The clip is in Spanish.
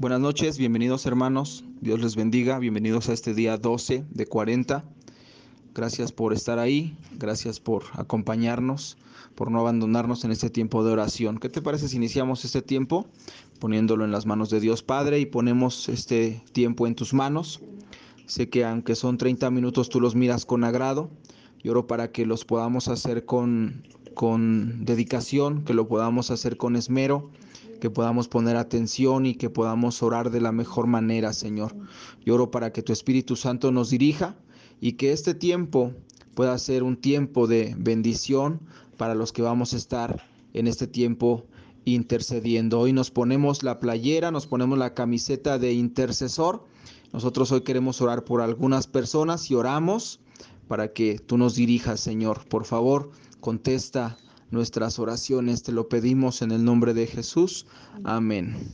Buenas noches, bienvenidos hermanos, Dios les bendiga, bienvenidos a este día 12 de 40. Gracias por estar ahí, gracias por acompañarnos, por no abandonarnos en este tiempo de oración. ¿Qué te parece si iniciamos este tiempo poniéndolo en las manos de Dios Padre y ponemos este tiempo en tus manos? Sé que aunque son 30 minutos tú los miras con agrado. Y oro para que los podamos hacer con, con dedicación, que lo podamos hacer con esmero que podamos poner atención y que podamos orar de la mejor manera, Señor. Yo oro para que tu Espíritu Santo nos dirija y que este tiempo pueda ser un tiempo de bendición para los que vamos a estar en este tiempo intercediendo. Hoy nos ponemos la playera, nos ponemos la camiseta de intercesor. Nosotros hoy queremos orar por algunas personas y oramos para que tú nos dirijas, Señor. Por favor, contesta nuestras oraciones. Te lo pedimos en el nombre de Jesús. Amén.